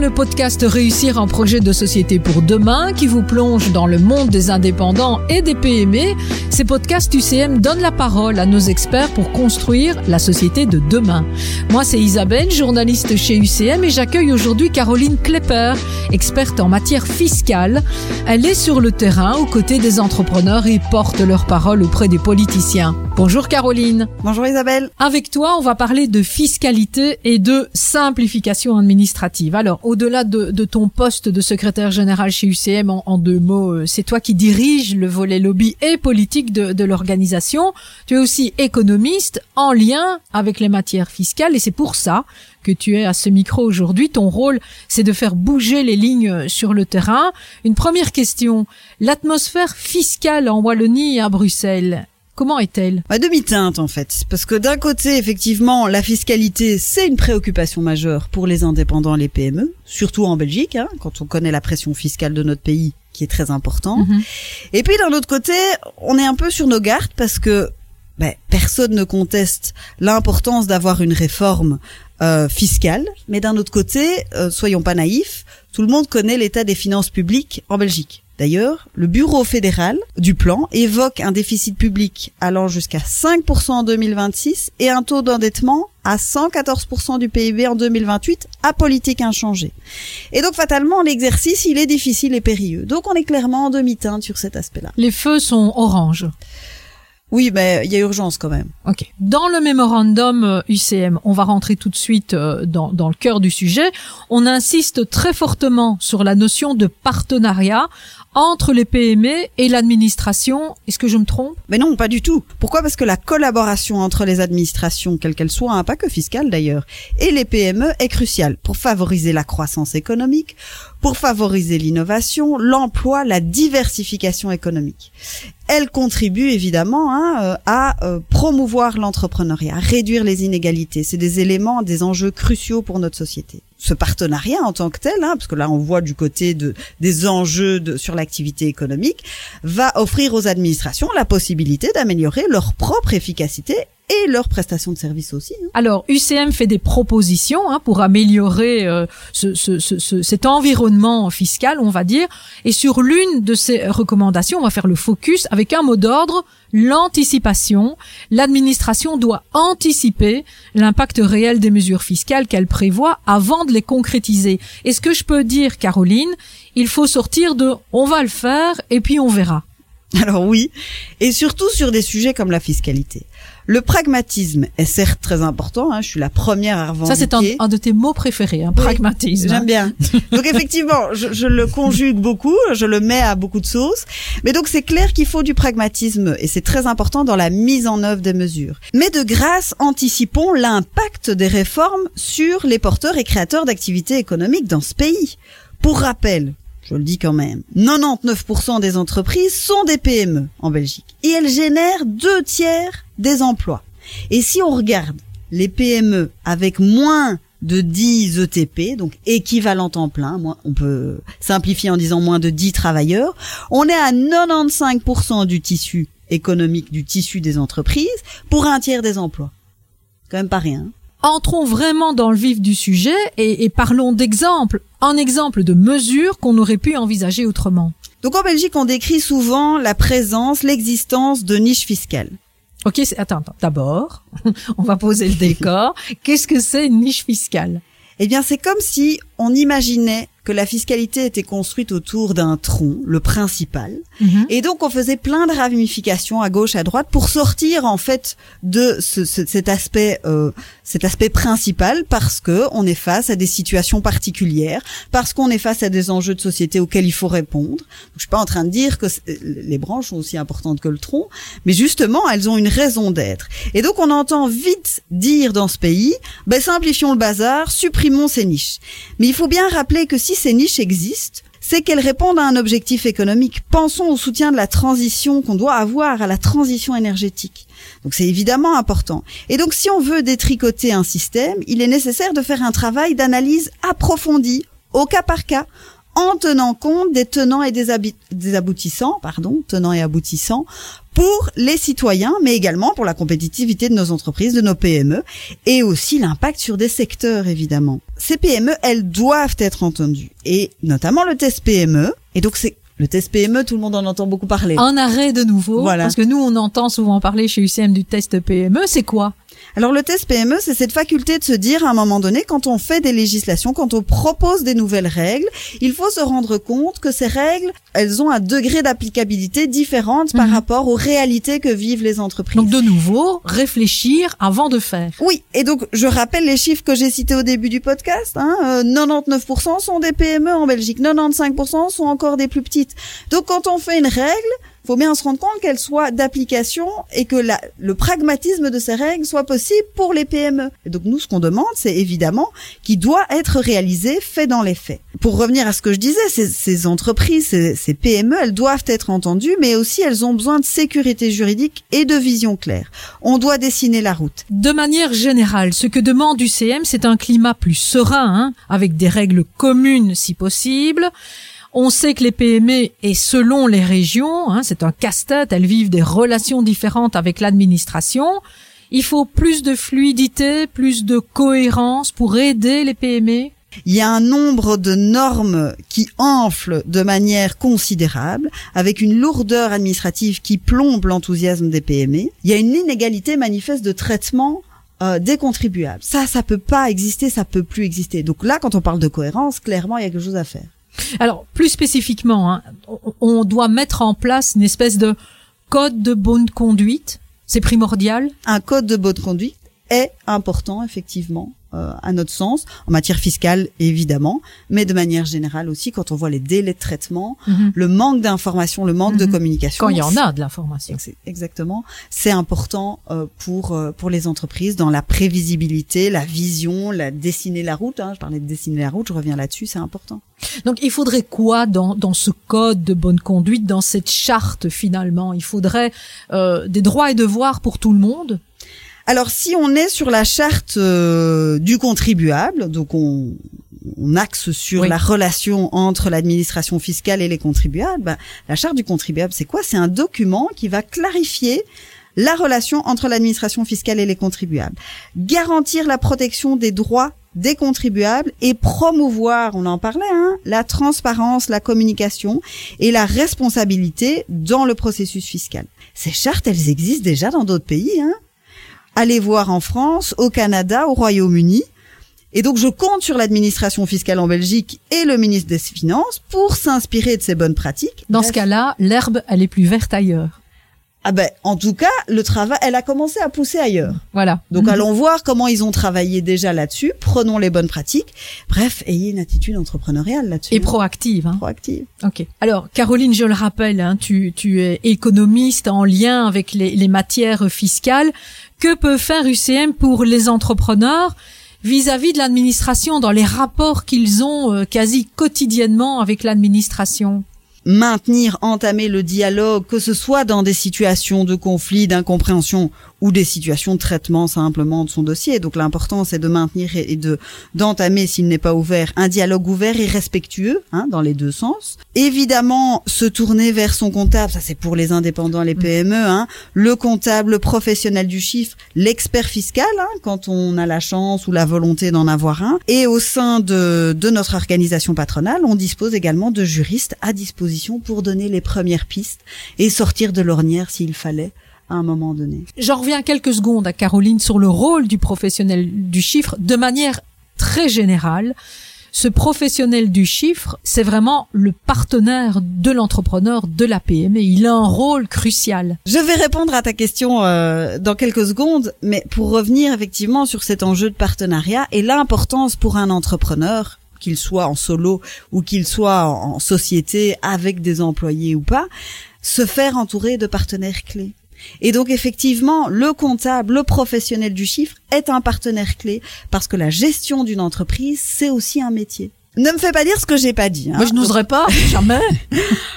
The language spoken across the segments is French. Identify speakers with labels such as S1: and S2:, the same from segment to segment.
S1: le podcast Réussir un projet de société pour demain qui vous plonge dans le monde des indépendants et des PME. Ces podcasts UCM donnent la parole à nos experts pour construire la société de demain. Moi, c'est Isabelle, journaliste chez UCM et j'accueille aujourd'hui Caroline Klepper, experte en matière fiscale. Elle est sur le terrain aux côtés des entrepreneurs et porte leur parole auprès des politiciens. Bonjour Caroline.
S2: Bonjour Isabelle.
S1: Avec toi, on va parler de fiscalité et de simplification administrative. Alors, au-delà de, ton poste de secrétaire général chez UCM, en, deux mots, euh, c'est toi qui diriges le volet lobby et politique de, de l'organisation. Tu es aussi économiste en lien avec les matières fiscales et c'est pour ça que tu es à ce micro aujourd'hui. Ton rôle, c'est de faire bouger les lignes sur le terrain. Une première question. L'atmosphère fiscale en Wallonie et à Bruxelles, Comment est-elle?
S2: À demi-teinte en fait, parce que d'un côté, effectivement, la fiscalité, c'est une préoccupation majeure pour les indépendants et les PME, surtout en Belgique, hein, quand on connaît la pression fiscale de notre pays, qui est très important. Mm -hmm. Et puis d'un autre côté, on est un peu sur nos gardes parce que ben, personne ne conteste l'importance d'avoir une réforme euh, fiscale, mais d'un autre côté, euh, soyons pas naïfs, tout le monde connaît l'état des finances publiques en Belgique. D'ailleurs, le Bureau fédéral du plan évoque un déficit public allant jusqu'à 5% en 2026 et un taux d'endettement à 114% du PIB en 2028 à politique inchangée. Et donc fatalement, l'exercice, il est difficile et périlleux. Donc on est clairement en demi-teinte sur cet aspect-là.
S1: Les feux sont orange.
S2: Oui, mais il y a urgence quand même.
S1: Ok. Dans le mémorandum UCM, on va rentrer tout de suite dans, dans le cœur du sujet. On insiste très fortement sur la notion de partenariat entre les PME et l'administration. Est-ce que je me trompe?
S2: Mais non, pas du tout. Pourquoi? Parce que la collaboration entre les administrations, quelles qu'elles soient, hein, pas que fiscales d'ailleurs, et les PME est cruciale pour favoriser la croissance économique, pour favoriser l'innovation, l'emploi, la diversification économique. Elle contribue évidemment hein, à euh, promouvoir l'entrepreneuriat, à réduire les inégalités. C'est des éléments, des enjeux cruciaux pour notre société ce partenariat en tant que tel, hein, parce que là on voit du côté de, des enjeux sur l'activité économique, va offrir aux administrations la possibilité d'améliorer leur propre efficacité et leurs prestations de services aussi. Hein.
S1: Alors, UCM fait des propositions hein, pour améliorer euh, ce, ce, ce, cet environnement fiscal, on va dire. Et sur l'une de ces recommandations, on va faire le focus avec un mot d'ordre, l'anticipation. L'administration doit anticiper l'impact réel des mesures fiscales qu'elle prévoit avant de les concrétiser. Et ce que je peux dire, Caroline, il faut sortir de on va le faire et puis on verra.
S2: Alors oui, et surtout sur des sujets comme la fiscalité. Le pragmatisme est certes très important, hein, je suis la première à revendiquer.
S1: Ça c'est un, un, de tes mots préférés, un oui, pragmatisme.
S2: J'aime bien. Donc effectivement, je, je, le conjugue beaucoup, je le mets à beaucoup de sauces. Mais donc c'est clair qu'il faut du pragmatisme et c'est très important dans la mise en œuvre des mesures. Mais de grâce, anticipons l'impact des réformes sur les porteurs et créateurs d'activités économiques dans ce pays. Pour rappel, je le dis quand même, 99% des entreprises sont des PME en Belgique et elles génèrent deux tiers des emplois. Et si on regarde les PME avec moins de 10 ETP, donc équivalent temps plein, on peut simplifier en disant moins de 10 travailleurs, on est à 95% du tissu économique, du tissu des entreprises, pour un tiers des emplois. Quand même pas rien
S1: entrons vraiment dans le vif du sujet et, et parlons d'exemples, un exemple de mesures qu'on aurait pu envisager autrement.
S2: Donc en Belgique, on décrit souvent la présence, l'existence de niches fiscales.
S1: Ok, attends, attends. D'abord, on va poser le décor. Qu'est-ce que c'est une niche fiscale?
S2: Eh bien, c'est comme si on imaginait que la fiscalité était construite autour d'un tronc, le principal,
S1: Mhm.
S2: mmh. et donc on faisait plein de ramifications à gauche, à droite pour sortir en fait de ce, ce, cet aspect, euh, cet aspect principal, parce que on est face à des situations particulières, parce qu'on est face à des enjeux de société auxquels il faut répondre. Donc, je suis pas en train de dire que les branches sont aussi importantes que le tronc, mais justement elles ont une raison d'être. Et donc on entend vite dire dans ce pays, ben simplifions le bazar, supprimons ces niches. Mais il faut bien rappeler que si ces niches existent, c'est qu'elles répondent à un objectif économique. Pensons au soutien de la transition qu'on doit avoir à la transition énergétique. Donc c'est évidemment important. Et donc si on veut détricoter un système, il est nécessaire de faire un travail d'analyse approfondie, au cas par cas, en tenant compte des tenants et des, des aboutissants, pardon, tenants et aboutissants pour les citoyens, mais également pour la compétitivité de nos entreprises, de nos PME, et aussi l'impact sur des secteurs, évidemment. Ces PME, elles doivent être entendues, et notamment le test PME. Et donc c'est le test PME, tout le monde en entend beaucoup parler.
S1: En arrêt de nouveau, voilà. parce que nous, on entend souvent parler chez UCM du test PME. C'est quoi?
S2: Alors le test PME, c'est cette faculté de se dire à un moment donné, quand on fait des législations, quand on propose des nouvelles règles, il faut se rendre compte que ces règles, elles ont un degré d'applicabilité différente par mhm. rapport aux réalités que vivent les entreprises.
S1: Donc de nouveau, réfléchir avant de faire.
S2: Oui, et donc je rappelle les chiffres que j'ai cités au début du podcast. Hein, 99% euh, sont des PME en Belgique, 95% sont encore des plus petites. Donc quand on fait une règle, faut bien se rendre compte qu'elle soit d'application et que la, le pragmatisme de ces règles soit possible pour les PME. Et donc nous, ce qu'on demande, c'est évidemment qu'il doit être réalisé, fait dans les faits. Pour revenir à ce que je disais, ces, ces entreprises, ces, ces, PME, elles doivent être entendues, mais aussi elles ont besoin de sécurité juridique et de vision claire. On doit dessiner la route.
S1: De manière générale, ce que demande UCM, c'est un climat plus serein, hein, avec des règles communes si possible on sait que les PME, et selon les régions, hein, c'est un casse-tête, elles vivent des relations différentes avec l'administration. Il faut plus de fluidité, plus de cohérence pour aider les PME.
S2: Il y a un nombre de normes qui enflent de manière considérable, avec une lourdeur administrative qui plombe l'enthousiasme des PME. Il y a une inégalité manifeste de traitement euh, des contribuables. Ça, ça peut pas exister, ça peut plus exister. Donc là, quand on parle de cohérence, clairement, il y a quelque chose à faire.
S1: Alors, plus spécifiquement, hein, on doit mettre en place une espèce de code de bonne conduite. C'est primordial.
S2: Un code de bonne conduite est important, effectivement. Euh, à notre sens, en matière fiscale évidemment, mais de manière générale aussi quand on voit les délais de traitement, mhm. le manque d'information, le manque de mhm. communication.
S1: Quand il y en a de l'information.
S2: Exactement, c'est important euh, pour euh, pour les entreprises dans la prévisibilité, la vision, la dessiner la route. Hein, je parlais de dessiner la route, je reviens là-dessus, c'est important.
S1: Donc il faudrait quoi dans dans ce code de bonne conduite, dans cette charte finalement? Il faudrait des droits et devoirs pour tout le monde?
S2: Alors si on est sur la charte euh, du contribuable, donc on, axe sur la relation entre l'administration fiscale et les contribuables, bah, la charte du contribuable, c'est quoi? C'est un document qui va clarifier la relation entre l'administration fiscale et les contribuables, garantir la protection des droits des contribuables et promouvoir, on en parlait, hein, la transparence, la communication et la responsabilité dans le processus fiscal. Ces chartes, elles existent déjà dans d'autres pays. Hein aller voir en France, au Canada, au Royaume-Uni. Et donc je compte sur l'administration fiscale en Belgique et le ministre des Finances pour s'inspirer de ces bonnes pratiques.
S1: Dans ce cas-là, l'herbe, elle est plus verte ailleurs.
S2: Ah ben, en tout cas, le travail, elle a commencé à pousser ailleurs.
S1: Voilà.
S2: Donc, mhm. allons voir comment ils ont travaillé déjà là-dessus. Prenons les bonnes pratiques. Bref, ayez une attitude entrepreneuriale là-dessus.
S1: Et proactive. Hein.
S2: Proactive.
S1: Ok. Alors, Caroline, je le rappelle, hein, tu, tu es économiste en lien avec les, les matières fiscales. Que peut faire UCM pour les entrepreneurs vis-à-vis de l'administration dans les rapports qu'ils ont euh, quasi quotidiennement avec l'administration?
S2: Maintenir, entamer le dialogue, que ce soit dans des situations de conflit, d'incompréhension ou des situations de traitement simplement de son dossier. Donc l'important c'est de maintenir et de d'entamer s'il n'est pas ouvert un dialogue ouvert et respectueux hein, dans les deux sens. Évidemment se tourner vers son comptable, ça c'est pour les indépendants, les PME, hein, le comptable professionnel du chiffre, l'expert fiscal hein, quand on a la chance ou la volonté d'en avoir un. Et au sein de, de notre organisation patronale, on dispose également de juristes à disposition pour donner les premières pistes et sortir de l'ornière s'il fallait à un moment donné.
S1: J'en reviens quelques secondes à Caroline sur le rôle du professionnel du chiffre de manière très générale. Ce professionnel du chiffre, c'est vraiment le partenaire de l'entrepreneur, de la PME. Il a un rôle crucial.
S2: Je vais répondre à ta question euh, dans quelques secondes, mais pour revenir effectivement sur cet enjeu de partenariat et l'importance pour un entrepreneur qu'il soit en solo ou qu'il soit en société avec des employés ou pas, se faire entourer de partenaires clés. Et donc effectivement, le comptable, le professionnel du chiffre est un partenaire clé parce que la gestion d'une entreprise, c'est aussi un métier. Ne me fais pas dire ce que j'ai pas dit.
S1: Hein. Moi, je n'oserais pas, jamais.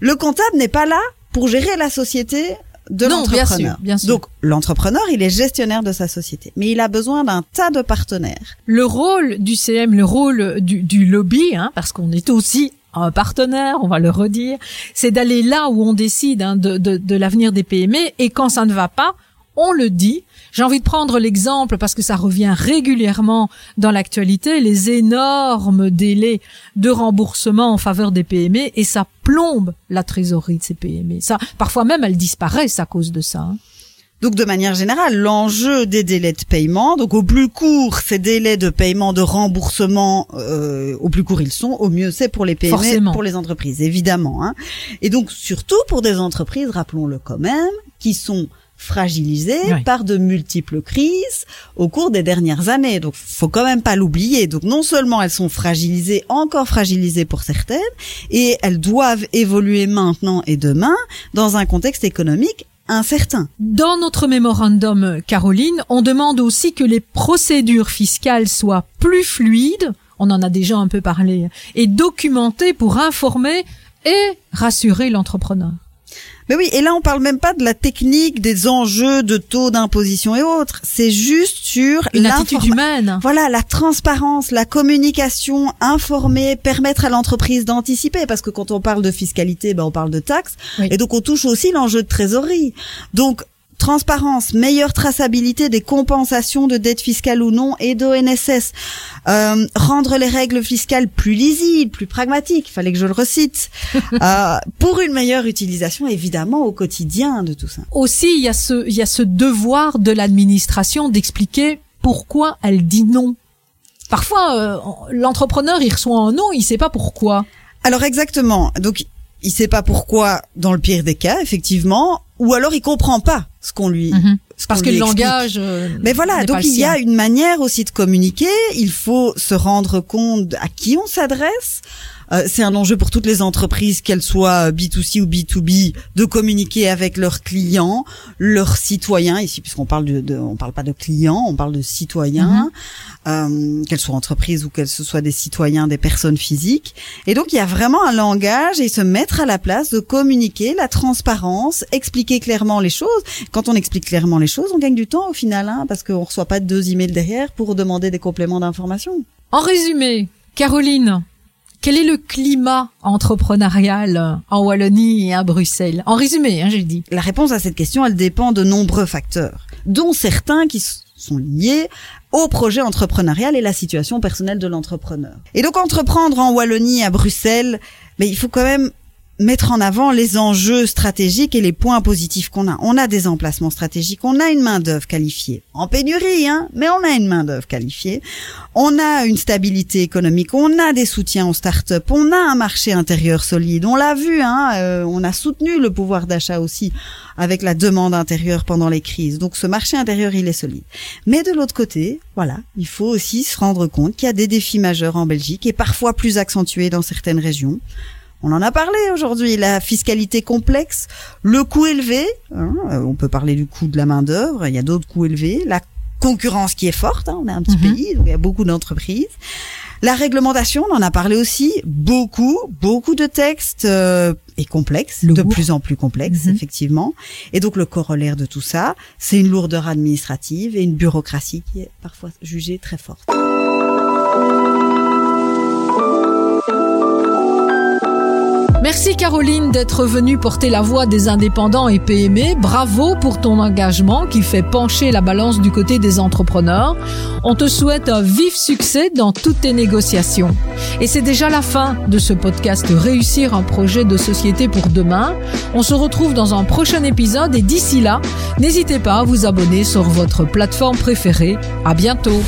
S2: le comptable n'est pas là pour gérer la société de l'entrepreneur.
S1: Bien sûr,
S2: Donc l'entrepreneur, il est gestionnaire de sa société, mais il a besoin d'un tas de partenaires.
S1: Le rôle du CM, le rôle du, du lobby, hein, parce qu'on est aussi un partenaire, on va le redire, c'est d'aller là où on décide hein, de, de, de l'avenir des PME et quand ça ne va pas, on le dit. J'ai envie de prendre l'exemple parce que ça revient régulièrement dans l'actualité, les énormes délais de remboursement en faveur des PME et ça plombe la trésorerie de ces PME. Ça, parfois même, elles disparaissent à cause de ça. Hein.
S2: Donc de manière générale, l'enjeu des délais de paiement, donc au plus court, ces délais de paiement de remboursement, euh, au plus court ils sont, au mieux c'est pour les PME, pour les entreprises, évidemment. Hein. Et donc surtout pour des entreprises, rappelons-le quand même, qui sont fragilisées par de multiples crises au cours des dernières années. Donc, faut quand même pas l'oublier. Donc, non seulement elles sont fragilisées, encore fragilisées pour certaines, et elles doivent évoluer maintenant et demain dans un contexte économique
S1: Dans notre mémorandum, Caroline, on demande aussi que les procédures fiscales soient plus fluides, on en a déjà un peu parlé, et documentées pour informer et rassurer l'entrepreneur.
S2: Mais oui, et là on parle même pas de la technique, des enjeux de taux d'imposition et autres. C'est juste sur
S1: une attitude humaine.
S2: Voilà, la transparence, la communication, informer, permettre à l'entreprise d'anticiper, parce que quand on parle de fiscalité, ben on parle de taxes, et donc on touche aussi l'enjeu de trésorerie. Donc transparence, meilleure traçabilité des compensations de dettes fiscales ou non et d'ONSS, euh, rendre les règles fiscales plus lisibles, plus pragmatiques, fallait que je le recite, euh, pour une meilleure utilisation évidemment au quotidien de tout ça.
S1: Aussi, il y a ce, il y a ce devoir de l'administration d'expliquer pourquoi elle dit non. Parfois, euh, l'entrepreneur, il reçoit un non, il sait pas pourquoi.
S2: Alors exactement. Donc il sait pas pourquoi dans le pire des cas, effectivement, ou alors il comprend pas ce qu'on lui mhm.
S1: parce que le langage euh,
S2: mais voilà donc il y a une manière aussi de communiquer. Il faut se rendre compte à qui on s'adresse euh, c'est un enjeu pour toutes les entreprises, qu'elles soient B2C ou B2B, de communiquer avec leurs clients, leurs citoyens. Ici, puisqu'on parle de, on parle pas de clients, on parle de citoyens, mm-hmm. euh, qu'elles soient entreprises ou qu'elles soient des citoyens, des personnes physiques. Et donc, il y a vraiment un langage et se mettre à la place de communiquer la transparence, expliquer clairement les choses. Quand on explique clairement les choses, on gagne du temps au final, hein, parce qu'on reçoit pas deux emails derrière pour demander des compléments d'information.
S1: En résumé, Caroline, quel est le climat entrepreneurial en Wallonie et à Bruxelles? En résumé, hein, j'ai dit.
S2: La réponse à cette question, elle dépend de nombreux facteurs, dont certains qui sont liés au projet entrepreneurial et la situation personnelle de l'entrepreneur. Et donc entreprendre en Wallonie à Bruxelles, mais il faut quand même mettre en avant les enjeux stratégiques et les points positifs qu'on a. On a des emplacements stratégiques, on a une main d'œuvre qualifiée, en pénurie, hein, mais on a une main d'œuvre qualifiée. On a une stabilité économique, on a des soutiens aux startups, on a un marché intérieur solide. On l'a vu, hein, euh, on a soutenu le pouvoir d'achat aussi avec la demande intérieure pendant les crises. Donc ce marché intérieur, il est solide. Mais de l'autre côté, voilà, il faut aussi se rendre compte qu'il y a des défis majeurs en Belgique et parfois plus accentués dans certaines régions. On en a parlé aujourd'hui, la fiscalité complexe, le coût élevé, hein, euh, on peut parler du coût de la main d'œuvre, il y a d'autres coûts élevés, la concurrence qui est forte, hein, on est un petit mhm. pays, donc il y a beaucoup d'entreprises. La réglementation, on en a parlé aussi, beaucoup, beaucoup de textes euh, et complexes, de plus en plus complexes, mhm. effectivement. Et donc le corollaire de tout ça, c'est une lourdeur administrative et une bureaucratie qui est parfois jugée très forte.
S1: Merci Caroline d'être venue porter la voix des indépendants et PME. Bravo pour ton engagement qui fait pencher la balance du côté des entrepreneurs. On te souhaite un vif succès dans toutes tes négociations. Et c'est déjà la fin de ce podcast Réussir un projet de société pour demain. On se retrouve dans un prochain épisode et d'ici là, n'hésitez pas à vous abonner sur votre plateforme préférée. À bientôt.